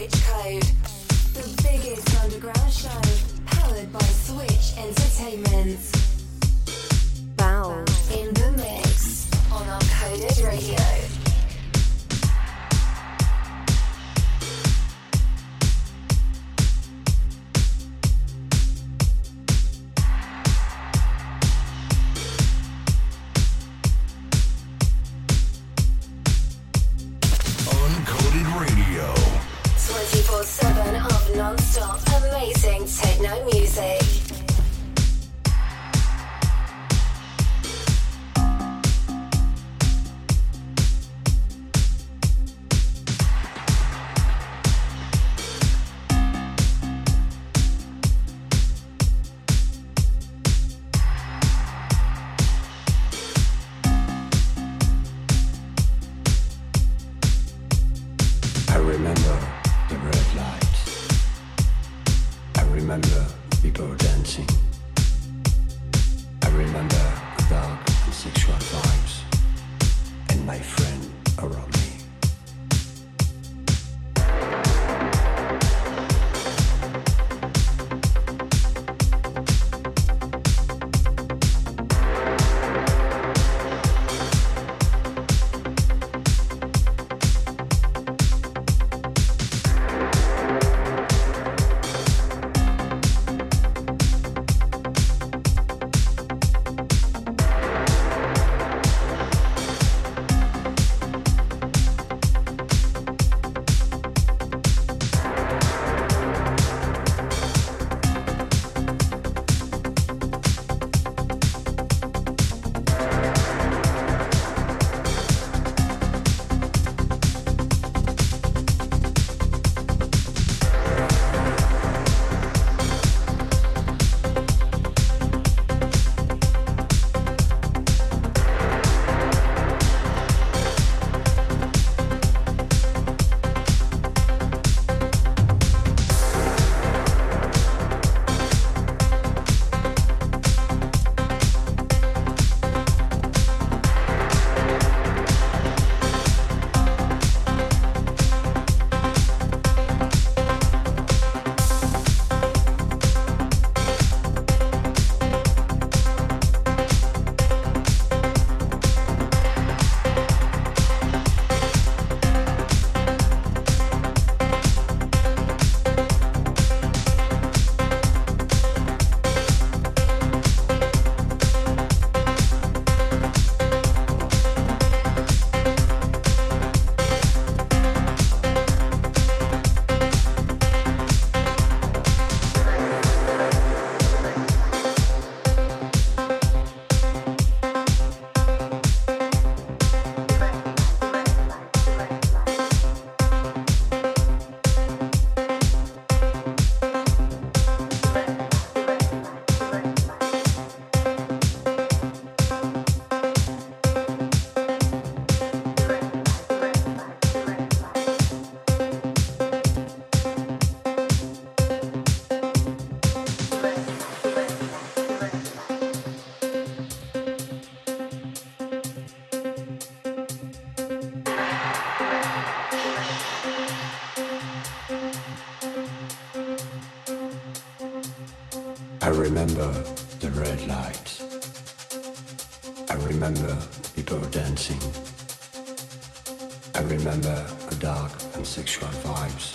Switch Code, the biggest underground show powered by Switch Entertainment. Baud in the mix on Uncoded Radio. Remember the red lights. I remember people dancing. I remember the dark and sexual vibes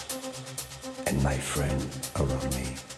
and my friend around me.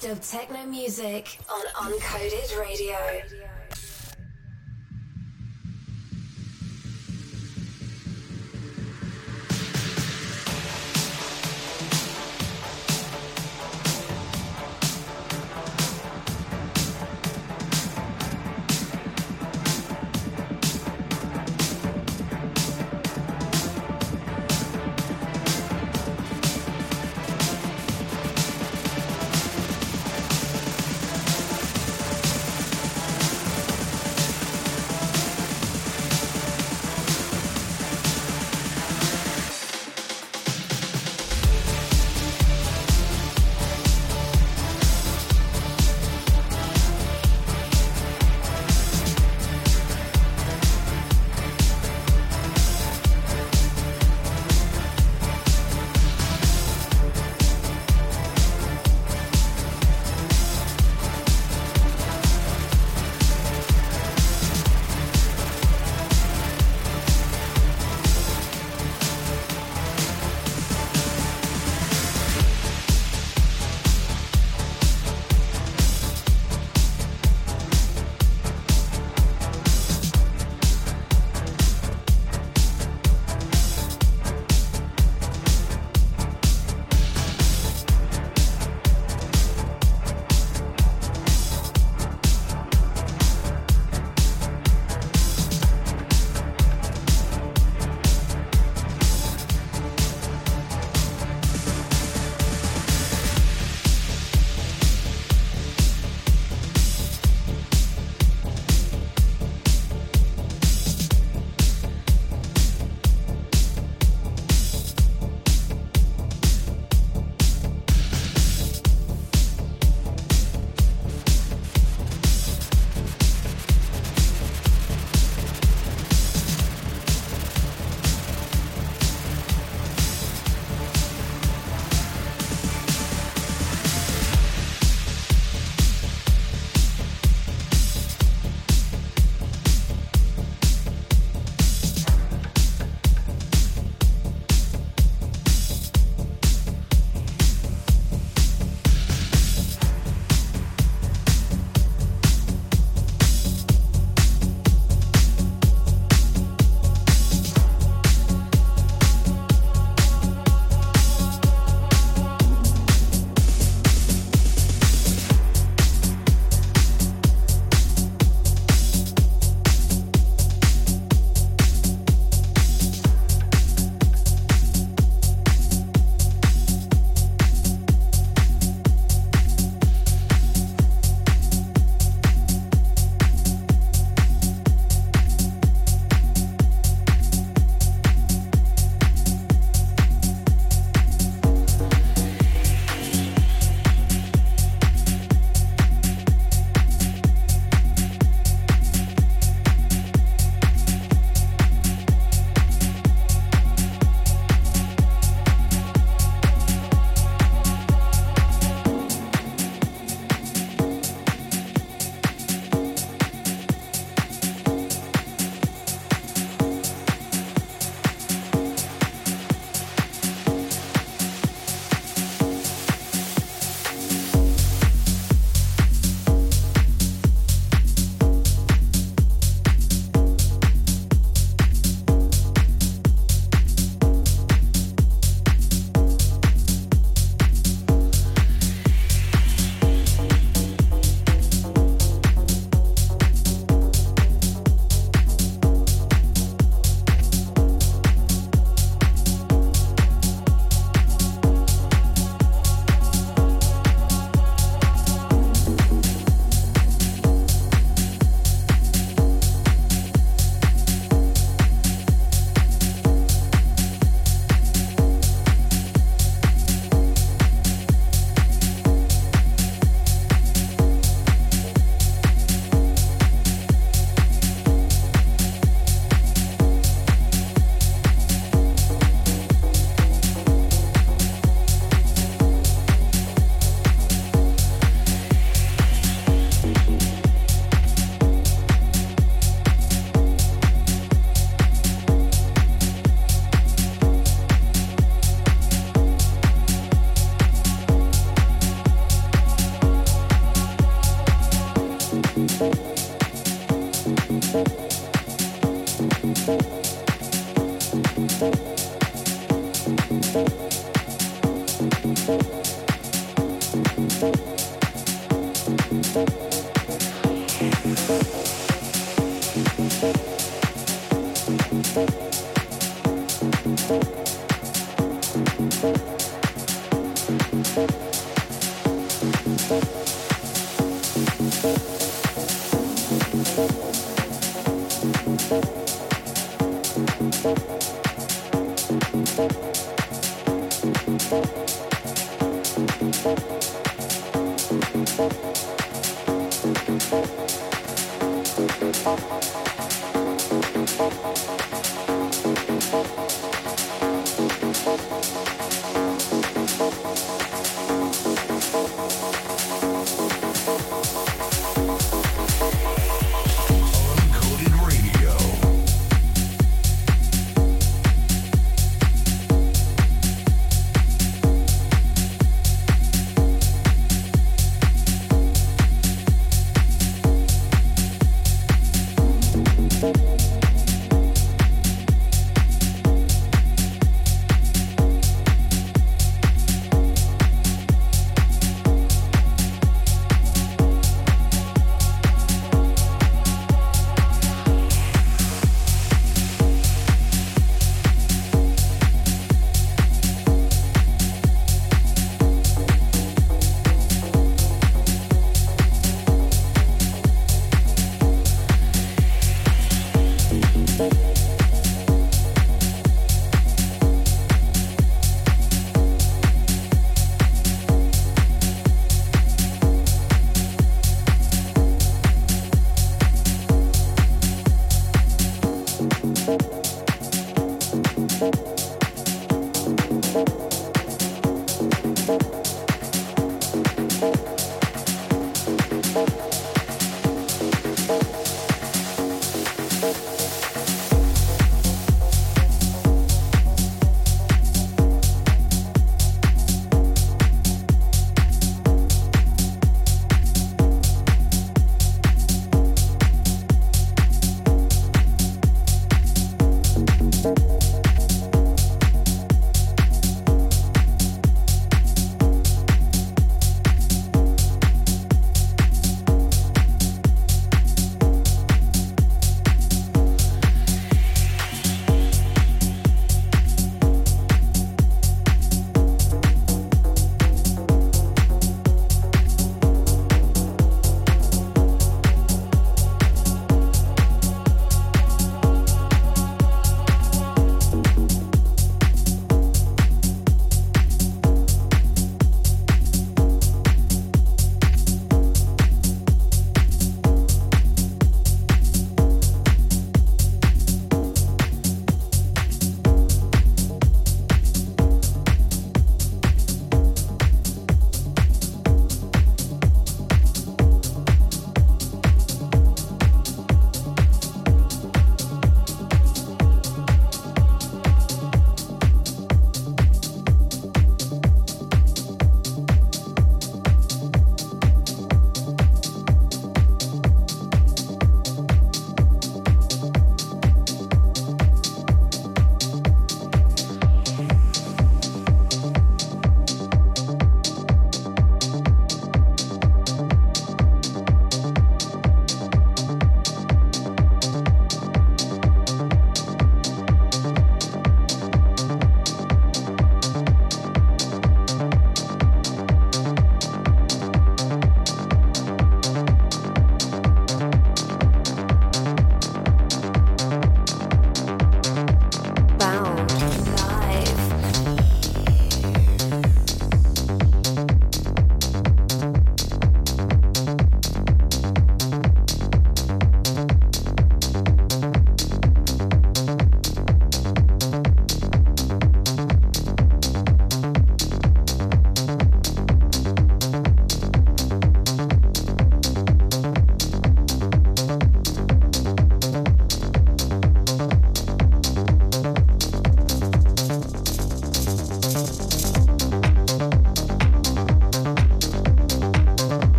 Best of techno music on Uncoded Radio.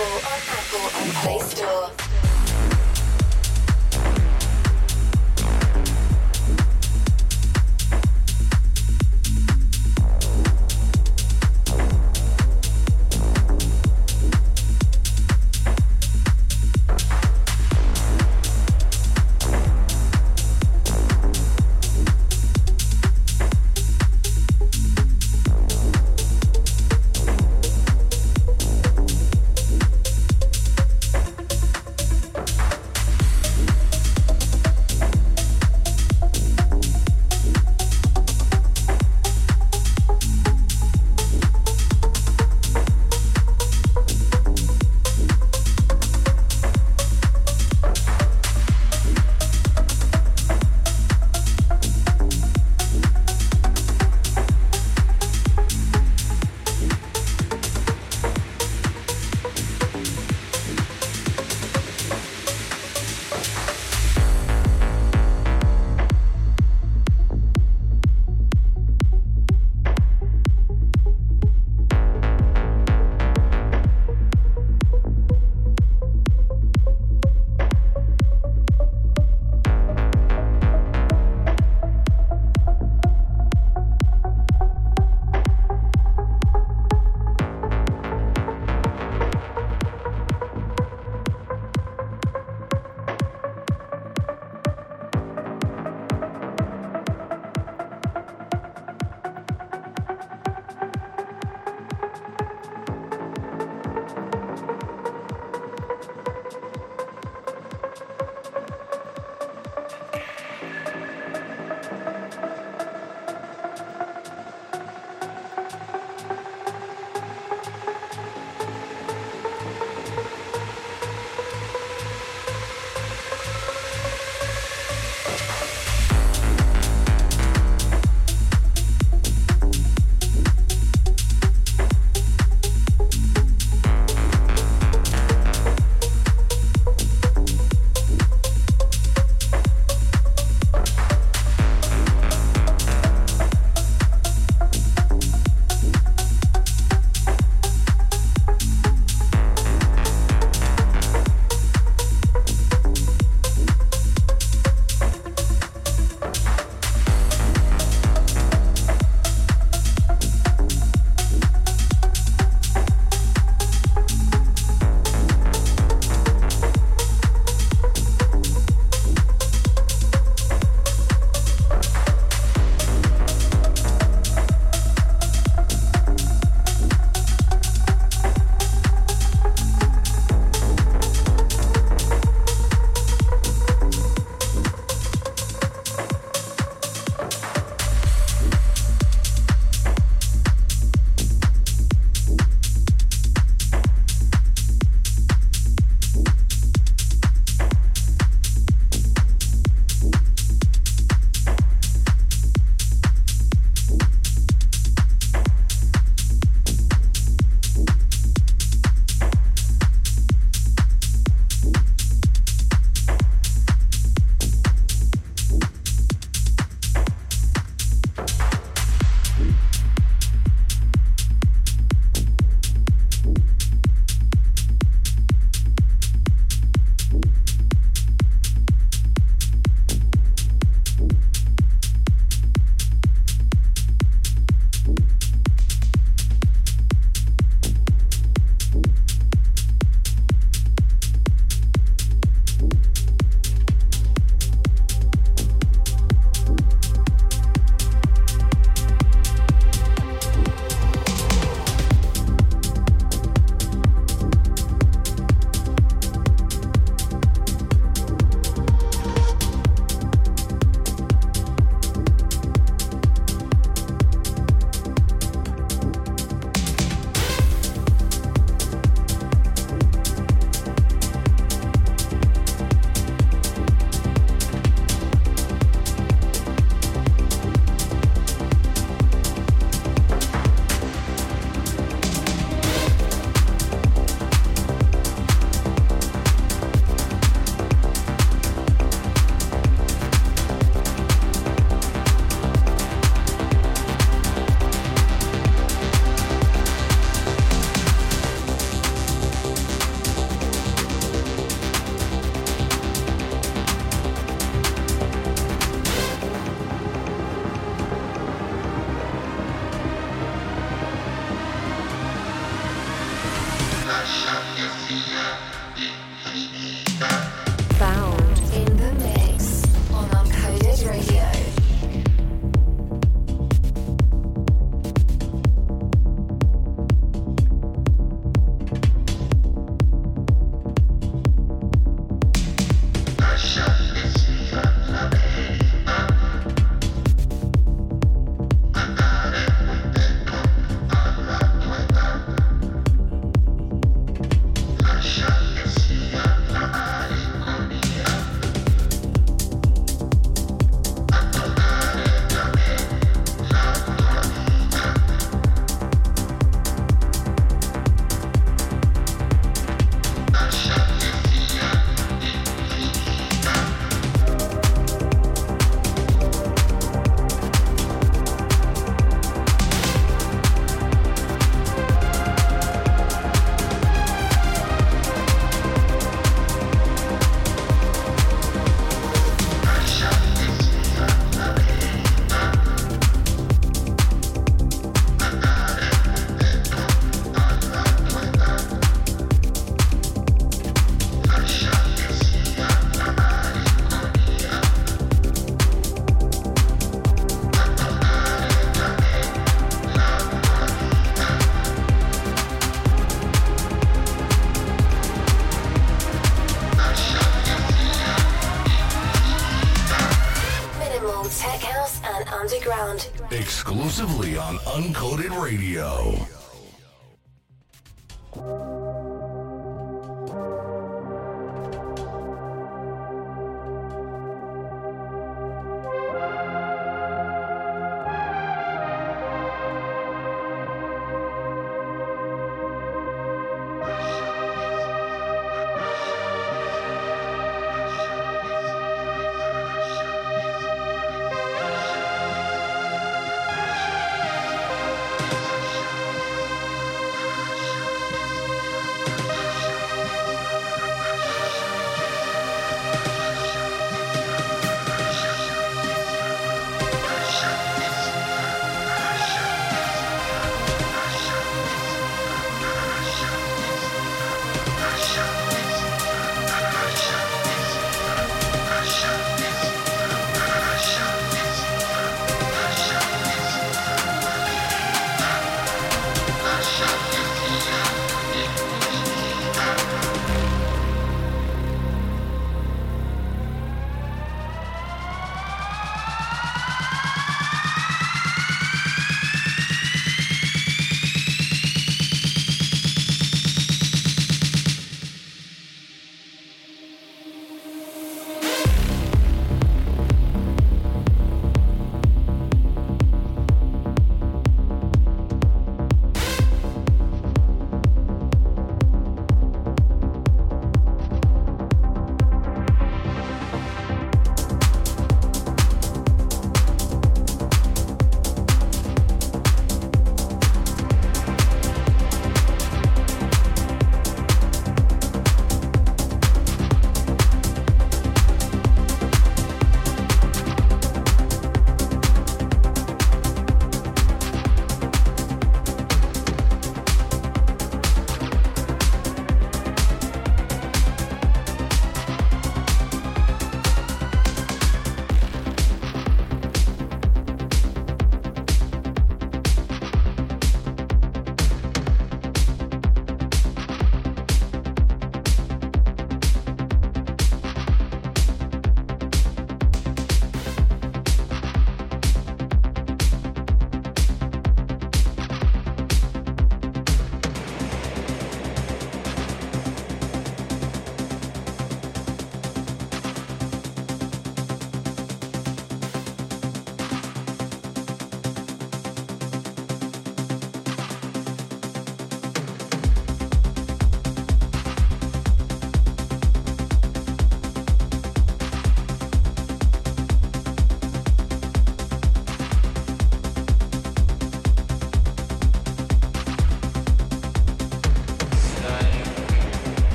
On Apple and Play Store.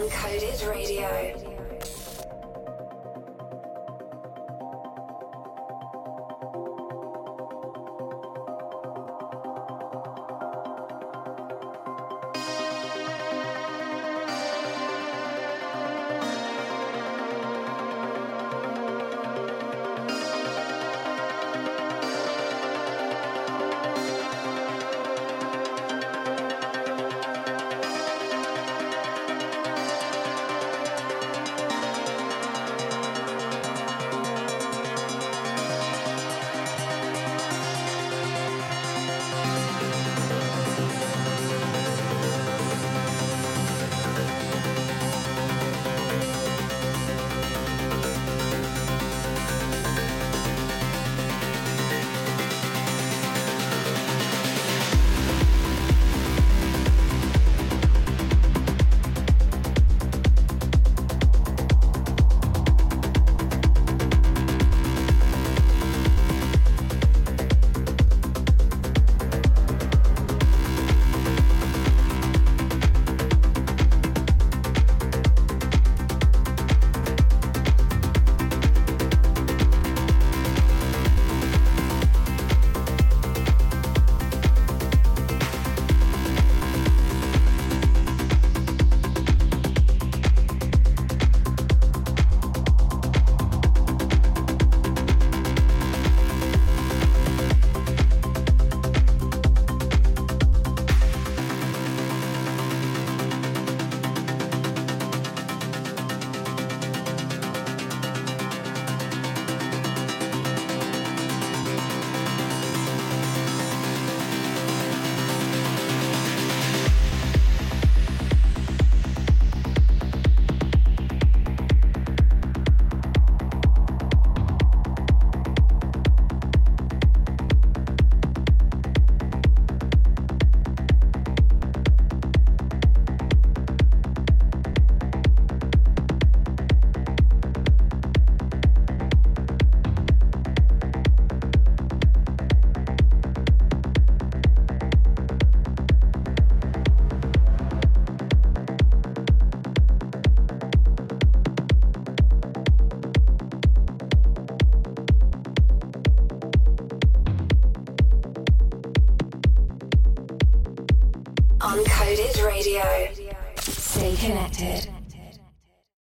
Uncoded Radio.